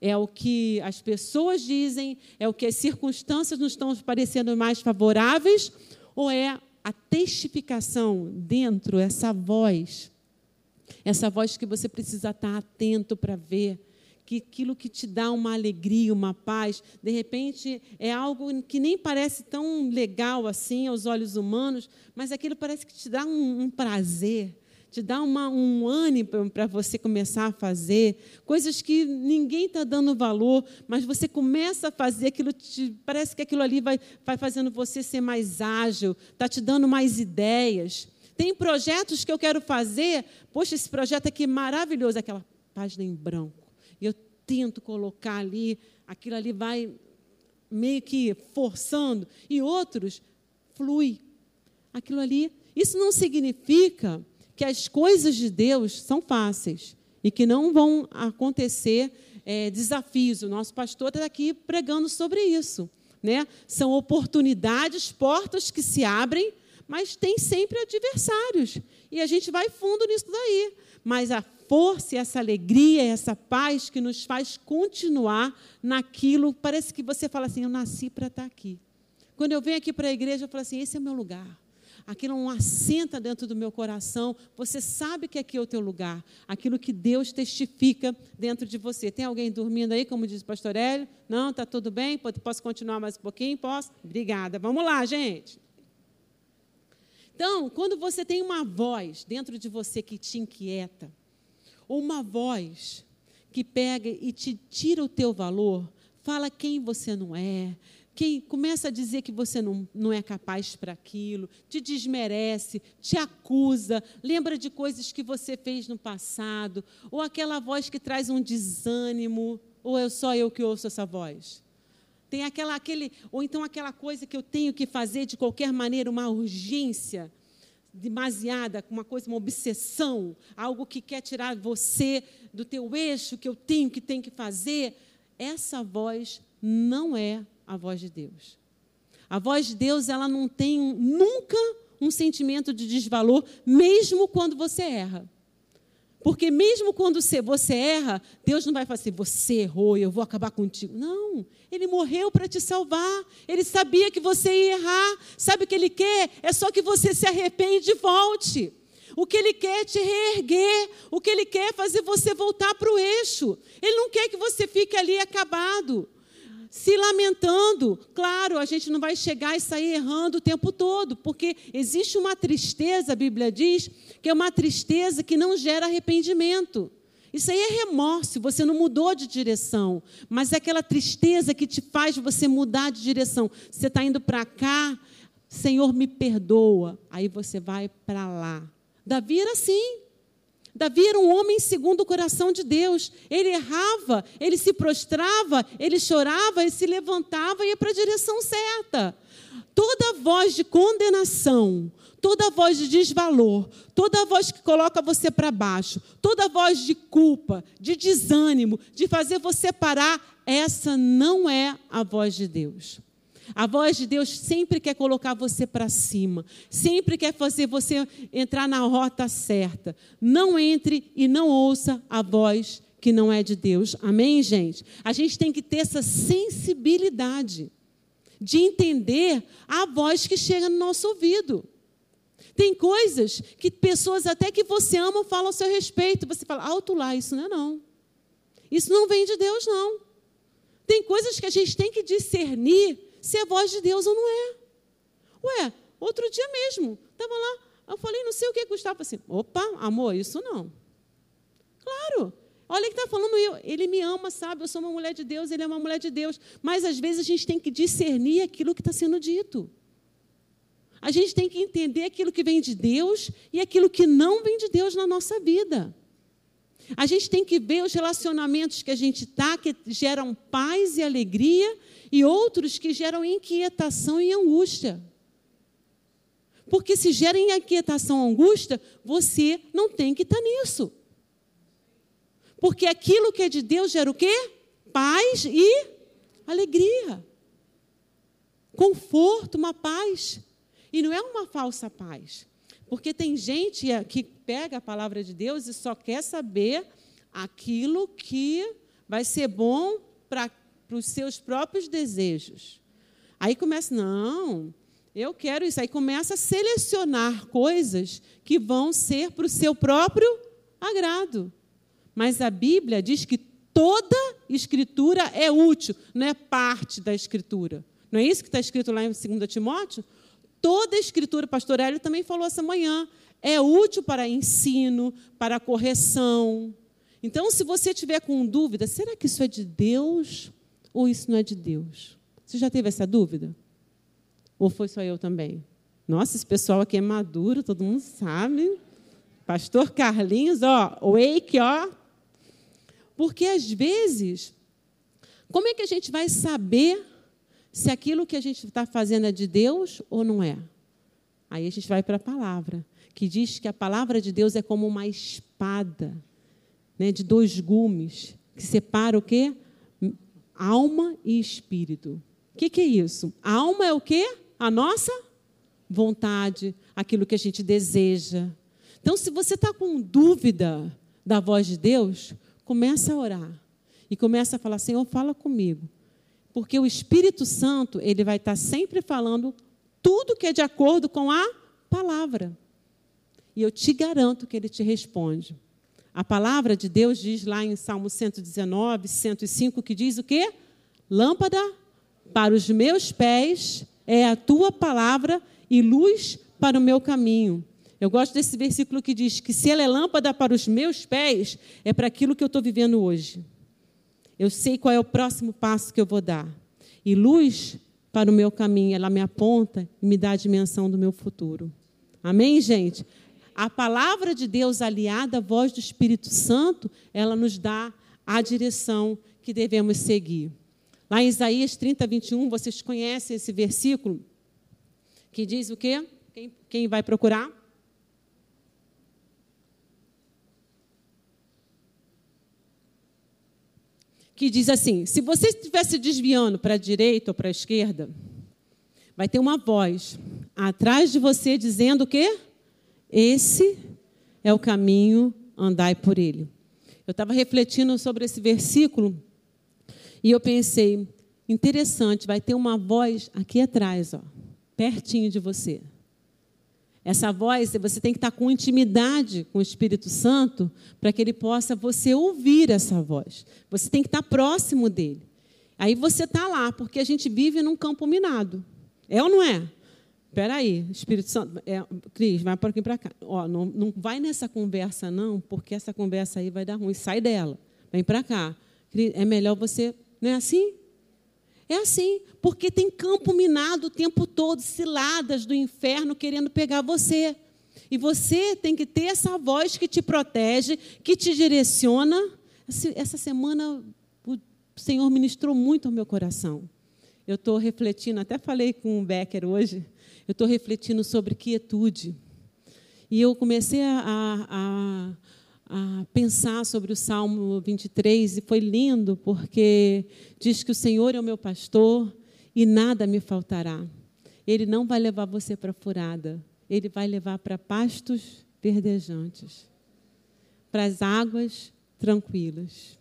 é o que as pessoas dizem, é o que as circunstâncias nos estão parecendo mais favoráveis, ou é a testificação dentro, essa voz, essa voz que você precisa estar atento para ver, que aquilo que te dá uma alegria, uma paz, de repente é algo que nem parece tão legal assim aos olhos humanos, mas aquilo parece que te dá um, um prazer, te dá uma, um ânimo para você começar a fazer, coisas que ninguém está dando valor, mas você começa a fazer aquilo, te, parece que aquilo ali vai, vai fazendo você ser mais ágil, está te dando mais ideias. Tem projetos que eu quero fazer, poxa, esse projeto aqui é maravilhoso, aquela página em branco. E eu tento colocar ali, aquilo ali vai meio que forçando, e outros flui. Aquilo ali, isso não significa que as coisas de Deus são fáceis e que não vão acontecer é, desafios. O nosso pastor está aqui pregando sobre isso. Né? São oportunidades, portas que se abrem, mas tem sempre adversários. E a gente vai fundo nisso daí. Mas a força, essa alegria, essa paz que nos faz continuar naquilo, parece que você fala assim: eu nasci para estar aqui. Quando eu venho aqui para a igreja, eu falo assim: esse é o meu lugar. Aquilo não assenta dentro do meu coração. Você sabe que aqui é o teu lugar. Aquilo que Deus testifica dentro de você. Tem alguém dormindo aí, como diz o pastor Hélio? Não, está tudo bem? Posso continuar mais um pouquinho? Posso? Obrigada. Vamos lá, gente. Então, quando você tem uma voz dentro de você que te inquieta, ou uma voz que pega e te tira o teu valor, fala quem você não é, quem começa a dizer que você não, não é capaz para aquilo, te desmerece, te acusa, lembra de coisas que você fez no passado, ou aquela voz que traz um desânimo, ou é só eu que ouço essa voz? Tem aquela, aquele, ou então aquela coisa que eu tenho que fazer de qualquer maneira, uma urgência demasiada, uma coisa, uma obsessão, algo que quer tirar você do teu eixo, que eu tenho que tenho que fazer. Essa voz não é a voz de Deus. A voz de Deus, ela não tem nunca um sentimento de desvalor, mesmo quando você erra. Porque mesmo quando você erra, Deus não vai falar assim, você errou e eu vou acabar contigo. Não, Ele morreu para te salvar. Ele sabia que você ia errar. Sabe o que Ele quer? É só que você se arrepende e volte. O que Ele quer é te reerguer. O que Ele quer é fazer você voltar para o eixo. Ele não quer que você fique ali acabado se lamentando. Claro, a gente não vai chegar e sair errando o tempo todo, porque existe uma tristeza, a Bíblia diz, que é uma tristeza que não gera arrependimento. Isso aí é remorso, você não mudou de direção, mas é aquela tristeza que te faz você mudar de direção. Você está indo para cá, Senhor, me perdoa. Aí você vai para lá. Davi era assim. Davi era um homem segundo o coração de Deus. Ele errava, ele se prostrava, ele chorava, ele se levantava e ia para a direção certa. Toda voz de condenação, toda voz de desvalor, toda voz que coloca você para baixo, toda voz de culpa, de desânimo, de fazer você parar, essa não é a voz de Deus. A voz de Deus sempre quer colocar você para cima, sempre quer fazer você entrar na rota certa. Não entre e não ouça a voz que não é de Deus. Amém, gente? A gente tem que ter essa sensibilidade de entender a voz que chega no nosso ouvido. Tem coisas que pessoas até que você ama falam ao seu respeito. Você fala, alto lá, isso não é não. Isso não vem de Deus, não. Tem coisas que a gente tem que discernir se é voz de Deus ou não é. Ué, outro dia mesmo, estava lá, eu falei, não sei o que, Gustavo, assim, opa, amor, isso não. Claro, olha que está falando eu, ele me ama, sabe, eu sou uma mulher de Deus, ele é uma mulher de Deus, mas às vezes a gente tem que discernir aquilo que está sendo dito. A gente tem que entender aquilo que vem de Deus e aquilo que não vem de Deus na nossa vida. A gente tem que ver os relacionamentos que a gente está, que geram paz e alegria, e outros que geram inquietação e angústia. Porque se gera inquietação e angústia, você não tem que estar nisso. Porque aquilo que é de Deus gera o quê? Paz e alegria. Conforto, uma paz. E não é uma falsa paz. Porque tem gente que pega a palavra de Deus e só quer saber aquilo que vai ser bom para para os seus próprios desejos. Aí começa, não, eu quero isso. Aí começa a selecionar coisas que vão ser para o seu próprio agrado. Mas a Bíblia diz que toda escritura é útil, não é parte da escritura. Não é isso que está escrito lá em 2 Timóteo? Toda escritura, pastor Hélio também falou essa manhã, é útil para ensino, para correção. Então, se você tiver com dúvida, será que isso é de Deus ou isso não é de Deus? Você já teve essa dúvida? Ou foi só eu também? Nossa, esse pessoal aqui é maduro, todo mundo sabe. Pastor Carlinhos, ó, wake, ó. Porque às vezes, como é que a gente vai saber se aquilo que a gente está fazendo é de Deus ou não é? Aí a gente vai para a palavra, que diz que a palavra de Deus é como uma espada, né, de dois gumes, que separa o quê? Alma e espírito. O que, que é isso? A alma é o quê? A nossa vontade, aquilo que a gente deseja. Então, se você está com dúvida da voz de Deus, começa a orar e começa a falar: Senhor, fala comigo. Porque o Espírito Santo, ele vai estar sempre falando tudo que é de acordo com a palavra. E eu te garanto que ele te responde. A palavra de Deus diz lá em Salmo 119, 105, que diz o quê? Lâmpada para os meus pés é a tua palavra e luz para o meu caminho. Eu gosto desse versículo que diz que se ela é lâmpada para os meus pés, é para aquilo que eu estou vivendo hoje. Eu sei qual é o próximo passo que eu vou dar. E luz para o meu caminho, ela me aponta e me dá a dimensão do meu futuro. Amém, gente? A palavra de Deus aliada à voz do Espírito Santo, ela nos dá a direção que devemos seguir. Lá em Isaías 30, 21, vocês conhecem esse versículo que diz o quê? Quem, quem vai procurar? que diz assim: se você estiver se desviando para a direita ou para a esquerda, vai ter uma voz atrás de você dizendo o quê? Esse é o caminho, andai por ele. Eu estava refletindo sobre esse versículo e eu pensei, interessante, vai ter uma voz aqui atrás, ó, pertinho de você. Essa voz, você tem que estar com intimidade com o Espírito Santo para que ele possa você ouvir essa voz. Você tem que estar próximo dele. Aí você está lá, porque a gente vive num campo minado. É ou não é? Espera aí, Espírito Santo, é, Cris, vai para aqui para cá. Ó, não, não vai nessa conversa não, porque essa conversa aí vai dar ruim. Sai dela, vem para cá. É melhor você, não é assim? É assim, porque tem campo minado o tempo todo, ciladas do inferno querendo pegar você. E você tem que ter essa voz que te protege, que te direciona. Essa semana o Senhor ministrou muito ao meu coração. Eu estou refletindo, até falei com o Becker hoje, eu estou refletindo sobre quietude. E eu comecei a, a, a pensar sobre o Salmo 23 e foi lindo porque diz que o Senhor é o meu pastor e nada me faltará. Ele não vai levar você para furada, ele vai levar para pastos verdejantes, para as águas tranquilas.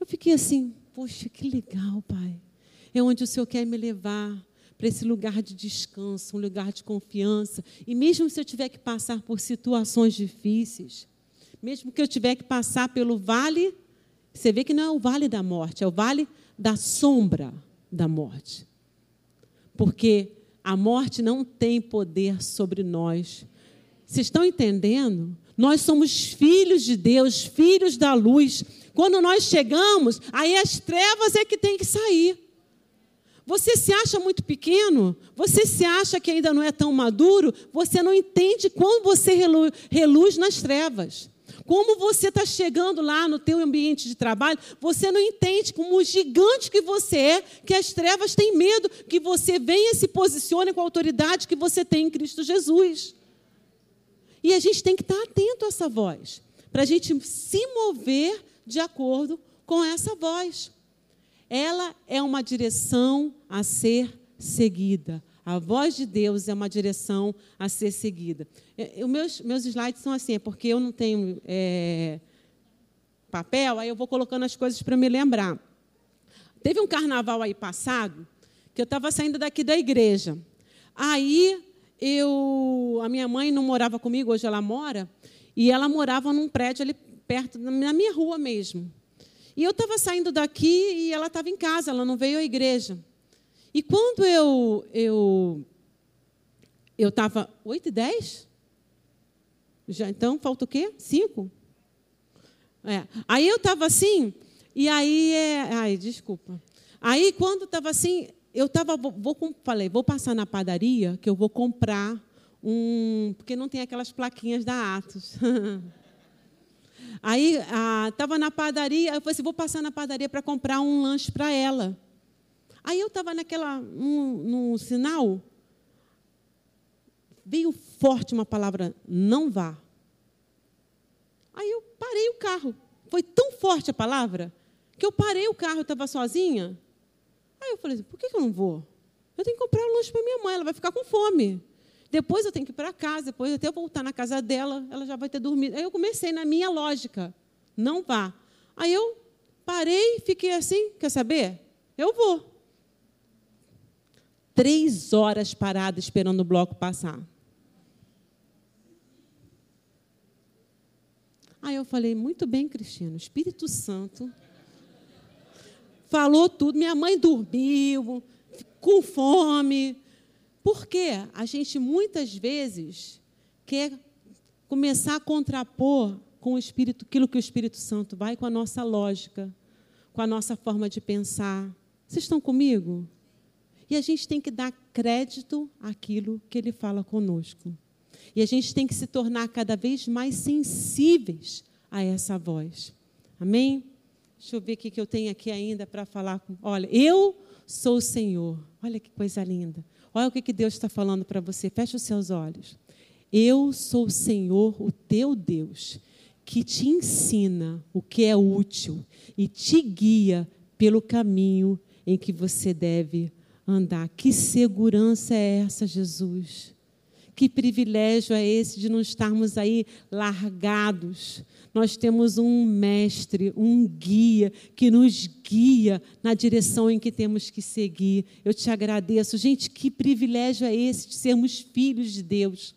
Eu fiquei assim, poxa, que legal, Pai. É onde o Senhor quer me levar para esse lugar de descanso, um lugar de confiança. E mesmo se eu tiver que passar por situações difíceis, mesmo que eu tiver que passar pelo vale, você vê que não é o vale da morte, é o vale da sombra da morte. Porque a morte não tem poder sobre nós. Vocês estão entendendo? Nós somos filhos de Deus, filhos da luz. Quando nós chegamos, aí as trevas é que tem que sair. Você se acha muito pequeno? Você se acha que ainda não é tão maduro? Você não entende quando você reluz nas trevas. Como você está chegando lá no teu ambiente de trabalho, você não entende como gigante que você é, que as trevas têm medo que você venha e se posicione com a autoridade que você tem em Cristo Jesus. E a gente tem que estar atento a essa voz, para a gente se mover de acordo com essa voz. Ela é uma direção a ser seguida. A voz de Deus é uma direção a ser seguida. É, os meus, meus slides são assim, é porque eu não tenho é, papel, aí eu vou colocando as coisas para me lembrar. Teve um carnaval aí passado que eu estava saindo daqui da igreja. Aí eu, a minha mãe não morava comigo, hoje ela mora, e ela morava num prédio ali perto, na minha rua mesmo. E eu estava saindo daqui e ela estava em casa, ela não veio à igreja. E quando eu eu eu estava 8 e 10? Já, então, falta o quê? Cinco? É. Aí eu estava assim, e aí é. Ai, desculpa. Aí, quando estava assim, eu estava. Vou, vou, falei, vou passar na padaria que eu vou comprar um. Porque não tem aquelas plaquinhas da Atos. *laughs* Aí estava na padaria, eu falei assim, vou passar na padaria para comprar um lanche para ela. Aí eu estava naquela, no sinal, veio forte uma palavra, não vá. Aí eu parei o carro. Foi tão forte a palavra que eu parei o carro, estava sozinha. Aí eu falei assim, por que, eu não vou? Eu tenho que comprar um lanche para minha mãe, ela vai ficar com fome. Depois eu tenho que ir para casa, depois até eu voltar na casa dela, ela já vai ter dormido. Aí eu comecei na minha lógica, não vá. Aí eu parei, fiquei assim, quer saber? Eu vou. Três horas parada esperando o bloco passar. Aí eu falei, muito bem, Cristina, Espírito Santo falou tudo. Minha mãe dormiu, com fome. Porque a gente muitas vezes quer começar a contrapor com o Espírito, aquilo que o Espírito Santo vai com a nossa lógica, com a nossa forma de pensar. Vocês estão comigo? E a gente tem que dar crédito àquilo que ele fala conosco. E a gente tem que se tornar cada vez mais sensíveis a essa voz. Amém? Deixa eu ver o que eu tenho aqui ainda para falar. Olha, eu sou o Senhor. Olha que coisa linda. Olha o que Deus está falando para você. Feche os seus olhos. Eu sou o Senhor, o teu Deus, que te ensina o que é útil e te guia pelo caminho em que você deve andar. Que segurança é essa, Jesus? Que privilégio é esse de não estarmos aí largados. Nós temos um mestre, um guia que nos guia na direção em que temos que seguir. Eu te agradeço. Gente, que privilégio é esse de sermos filhos de Deus.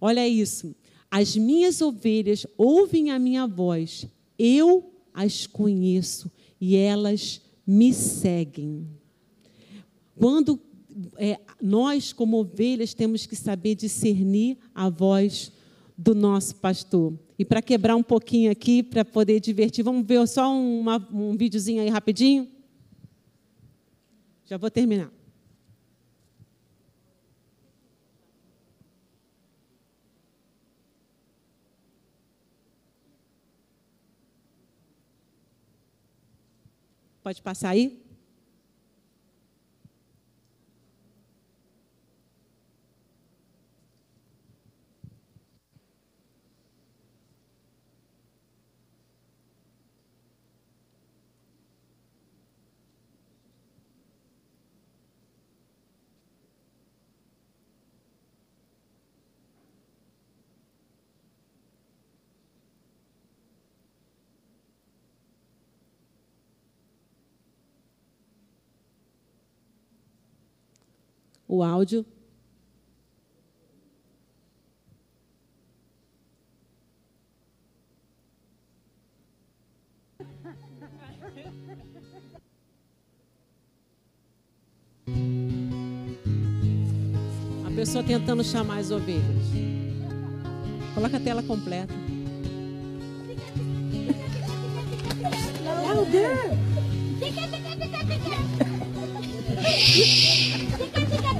Olha isso. As minhas ovelhas ouvem a minha voz, eu as conheço e elas me seguem. Quando é, nós, como ovelhas, temos que saber discernir a voz do nosso pastor. E para quebrar um pouquinho aqui, para poder divertir, vamos ver só uma, um videozinho aí rapidinho? Já vou terminar. Pode passar aí? O áudio. A pessoa tentando chamar as ovelhas. Coloca a tela completa. Louder!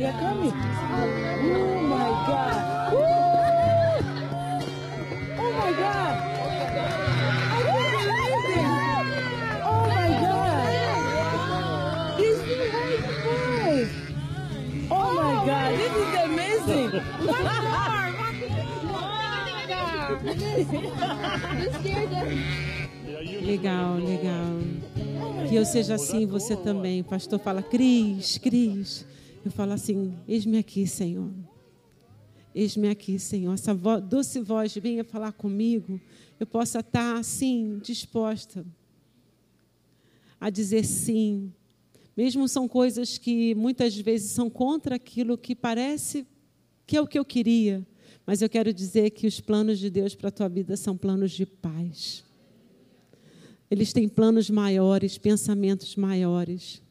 They are coming. Oh my God. Woo! Oh my God. I can't believe this. Oh my God. He's still right Oh my God. This is amazing. Legal, legal. Que eu seja assim, você também. O pastor fala, Cris, Cris. Eu falo assim, eis-me aqui, Senhor. Eis-me aqui, Senhor. Essa doce voz venha falar comigo. Eu possa estar assim, disposta a dizer sim. Mesmo são coisas que muitas vezes são contra aquilo que parece que é o que eu queria. Mas eu quero dizer que os planos de Deus para a tua vida são planos de paz. Eles têm planos maiores, pensamentos maiores.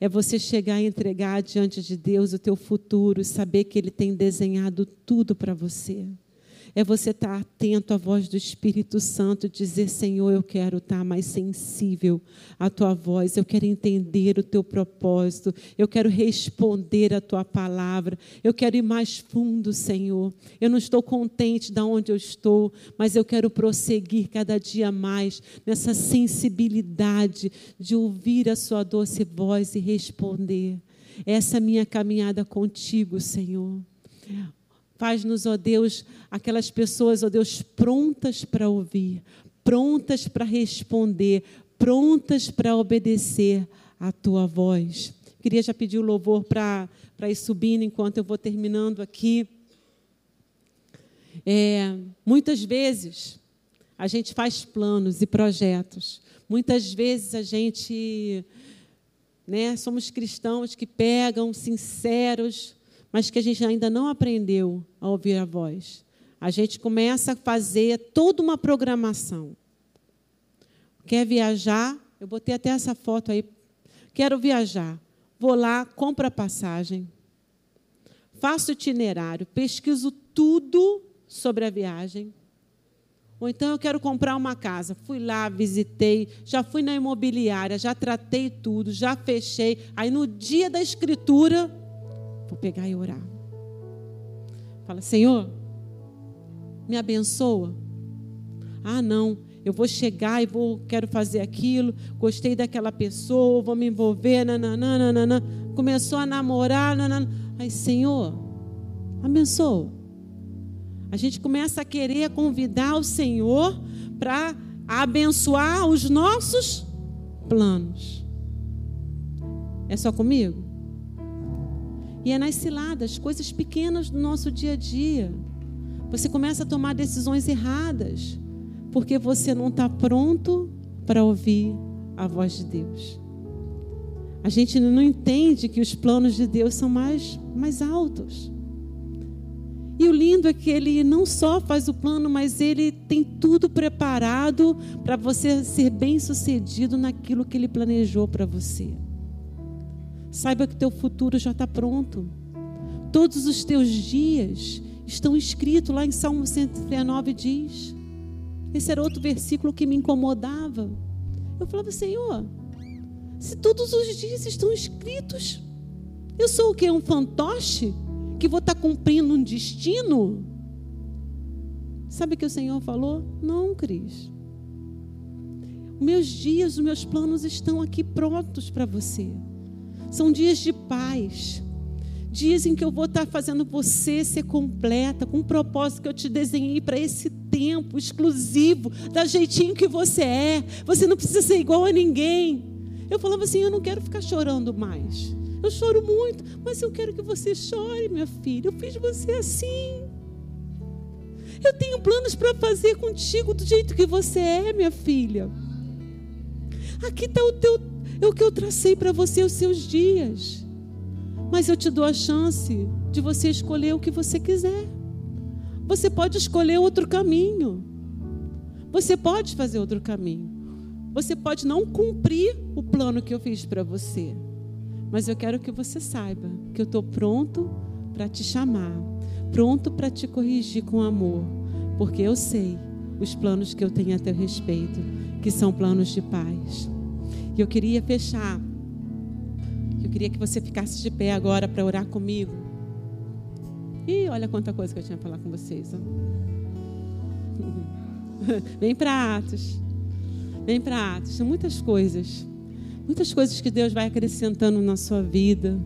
É você chegar e entregar diante de Deus o teu futuro, saber que Ele tem desenhado tudo para você é você estar atento à voz do Espírito Santo, dizer: Senhor, eu quero estar mais sensível à tua voz, eu quero entender o teu propósito, eu quero responder a tua palavra, eu quero ir mais fundo, Senhor. Eu não estou contente de onde eu estou, mas eu quero prosseguir cada dia mais nessa sensibilidade de ouvir a sua doce voz e responder. Essa é a minha caminhada contigo, Senhor. Faz-nos, ó Deus, aquelas pessoas, ó Deus, prontas para ouvir, prontas para responder, prontas para obedecer à tua voz. Queria já pedir o louvor para ir subindo enquanto eu vou terminando aqui. É, muitas vezes a gente faz planos e projetos. Muitas vezes a gente, né, somos cristãos que pegam sinceros mas que a gente ainda não aprendeu a ouvir a voz. A gente começa a fazer toda uma programação. Quer viajar? Eu botei até essa foto aí. Quero viajar. Vou lá, compro a passagem, faço itinerário, pesquiso tudo sobre a viagem. Ou então eu quero comprar uma casa. Fui lá, visitei, já fui na imobiliária, já tratei tudo, já fechei. Aí no dia da escritura, Vou pegar e orar. Fala, Senhor, me abençoa. Ah, não, eu vou chegar e vou, quero fazer aquilo, gostei daquela pessoa, vou me envolver, nananana. Começou a namorar, nanana. Aí, Senhor, abençoa. A gente começa a querer convidar o Senhor para abençoar os nossos planos. É só comigo? E é nas ciladas, coisas pequenas do nosso dia a dia. Você começa a tomar decisões erradas, porque você não está pronto para ouvir a voz de Deus. A gente não entende que os planos de Deus são mais, mais altos. E o lindo é que ele não só faz o plano, mas ele tem tudo preparado para você ser bem sucedido naquilo que ele planejou para você. Saiba que teu futuro já está pronto. Todos os teus dias estão escritos lá em Salmo 139 diz. Esse era outro versículo que me incomodava. Eu falava, Senhor, se todos os dias estão escritos, eu sou o que? Um fantoche? Que vou estar cumprindo um destino? Sabe o que o Senhor falou? Não, Cris. Meus dias, os meus planos estão aqui prontos para você. São dias de paz. Dias em que eu vou estar fazendo você ser completa, com um propósito que eu te desenhei para esse tempo exclusivo, da jeitinho que você é. Você não precisa ser igual a ninguém. Eu falava assim: eu não quero ficar chorando mais. Eu choro muito, mas eu quero que você chore, minha filha. Eu fiz você assim. Eu tenho planos para fazer contigo do jeito que você é, minha filha. Aqui está o teu é o que eu tracei para você os seus dias. Mas eu te dou a chance de você escolher o que você quiser. Você pode escolher outro caminho. Você pode fazer outro caminho. Você pode não cumprir o plano que eu fiz para você. Mas eu quero que você saiba que eu estou pronto para te chamar, pronto para te corrigir com amor, porque eu sei os planos que eu tenho a teu respeito, que são planos de paz. E eu queria fechar. Eu queria que você ficasse de pé agora para orar comigo. E olha quanta coisa que eu tinha a falar com vocês. *laughs* Vem para Atos. Vem para Atos. São muitas coisas. Muitas coisas que Deus vai acrescentando na sua vida.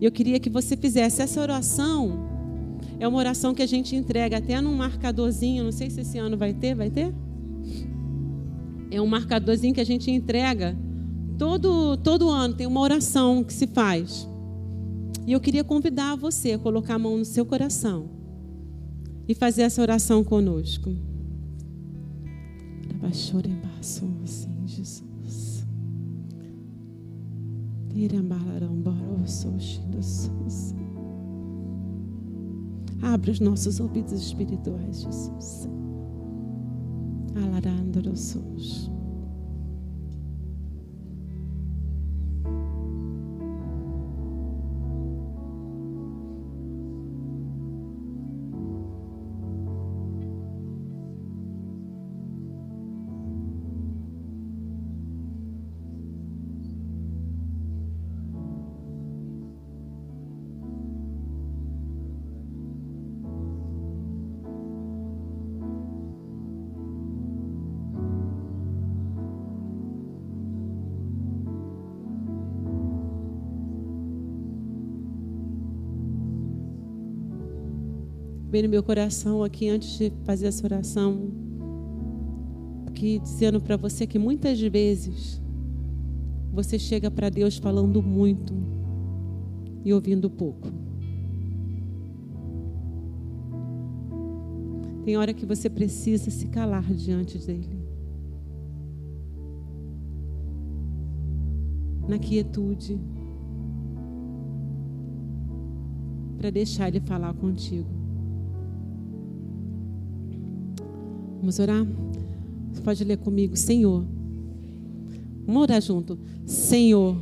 E eu queria que você fizesse essa oração. É uma oração que a gente entrega até num marcadorzinho. Não sei se esse ano vai ter. Vai ter? É um marcadorzinho que a gente entrega todo, todo ano, tem uma oração que se faz. E eu queria convidar você a colocar a mão no seu coração e fazer essa oração conosco. Sim, Jesus. Abre os nossos ouvidos espirituais, Jesus. Alarandorosos. No meu coração aqui antes de fazer essa oração, que dizendo para você que muitas vezes você chega para Deus falando muito e ouvindo pouco. Tem hora que você precisa se calar diante dele. Na quietude. Para deixar ele falar contigo. Vamos orar? Você pode ler comigo, Senhor. Vamos orar junto. Senhor,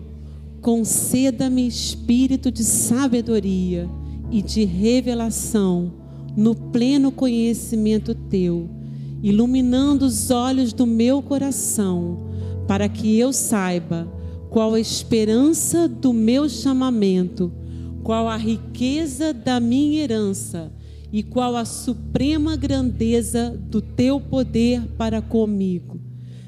conceda-me espírito de sabedoria e de revelação no pleno conhecimento teu, iluminando os olhos do meu coração, para que eu saiba qual a esperança do meu chamamento, qual a riqueza da minha herança e qual a suprema grandeza do teu poder para comigo.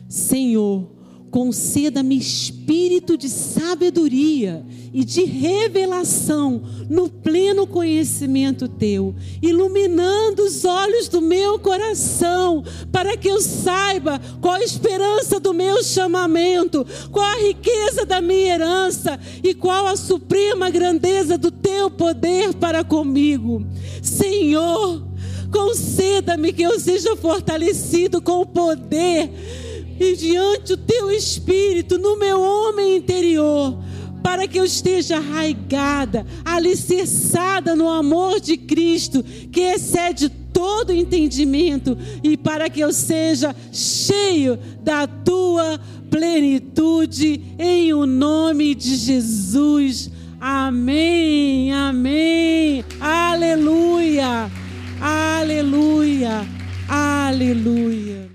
Senhor, conceda-me espírito de sabedoria e de revelação no pleno conhecimento teu, iluminando os olhos do meu coração, para que eu saiba qual a esperança do meu chamamento, qual a riqueza da minha herança e qual a suprema grandeza do teu poder para comigo. Senhor, conceda-me que eu seja fortalecido com o poder e diante do teu espírito no meu homem interior, para que eu esteja arraigada, alicerçada no amor de Cristo, que excede todo entendimento, e para que eu seja cheio da tua plenitude, em o nome de Jesus. Amém, amém, aleluia, aleluia, aleluia.